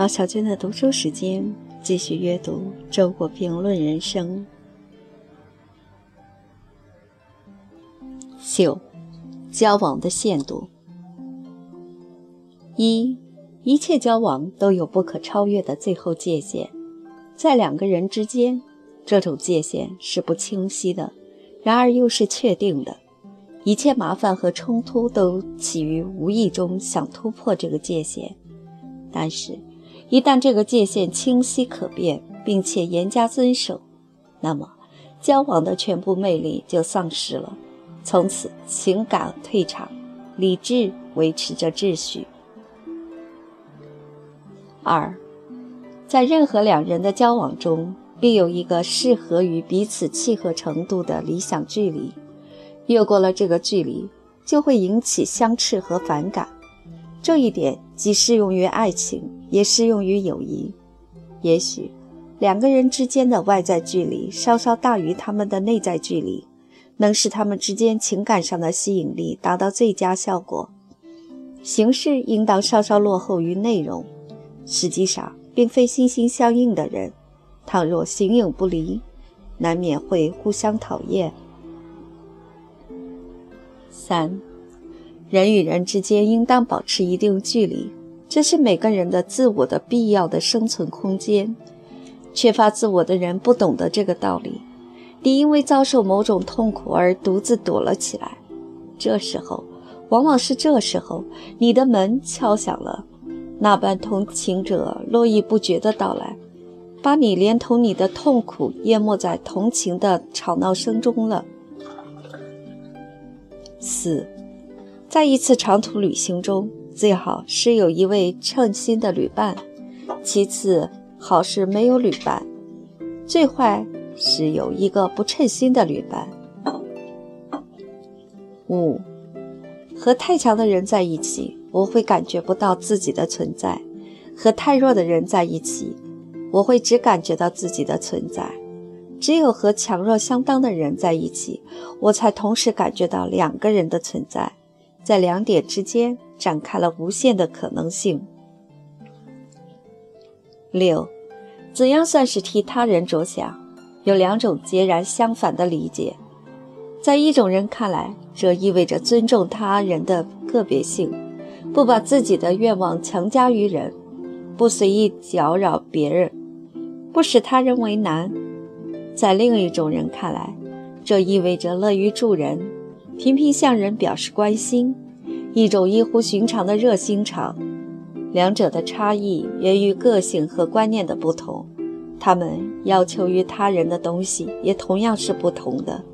毛小娟的读书时间，继续阅读《周国评论人生》。九，交往的限度。一，一切交往都有不可超越的最后界限，在两个人之间，这种界限是不清晰的，然而又是确定的。一切麻烦和冲突都起于无意中想突破这个界限，但是。一旦这个界限清晰可辨，并且严加遵守，那么交往的全部魅力就丧失了。从此，情感退场，理智维持着秩序。二，在任何两人的交往中，必有一个适合于彼此契合程度的理想距离。越过了这个距离，就会引起相斥和反感。这一点既适用于爱情，也适用于友谊。也许两个人之间的外在距离稍稍大于他们的内在距离，能使他们之间情感上的吸引力达到最佳效果。形式应当稍稍落后于内容。实际上，并非心心相印的人，倘若形影不离，难免会互相讨厌。三。人与人之间应当保持一定距离，这是每个人的自我的必要的生存空间。缺乏自我的人不懂得这个道理，你因为遭受某种痛苦而独自躲了起来。这时候，往往是这时候，你的门敲响了，那般同情者络绎不绝的到来，把你连同你的痛苦淹没在同情的吵闹声中了。四。在一次长途旅行中，最好是有一位称心的旅伴；其次，好是没有旅伴；最坏是有一个不称心的旅伴。五，和太强的人在一起，我会感觉不到自己的存在；和太弱的人在一起，我会只感觉到自己的存在。只有和强弱相当的人在一起，我才同时感觉到两个人的存在。在两点之间展开了无限的可能性。六，怎样算是替他人着想？有两种截然相反的理解。在一种人看来，这意味着尊重他人的个别性，不把自己的愿望强加于人，不随意搅扰别人，不使他人为难。在另一种人看来，这意味着乐于助人。频频向人表示关心，一种异乎寻常的热心肠。两者的差异源于个性和观念的不同，他们要求于他人的东西也同样是不同的。